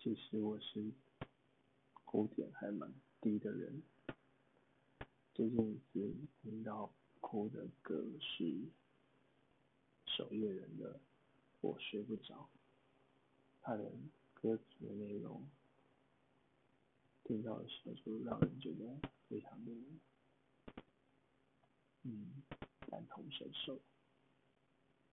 其实我是哭点还蛮低的人，最近一次听到哭的歌是守夜人的《我睡不着》，他的歌词的内容听到的时候就让人觉得非常的嗯感同身受。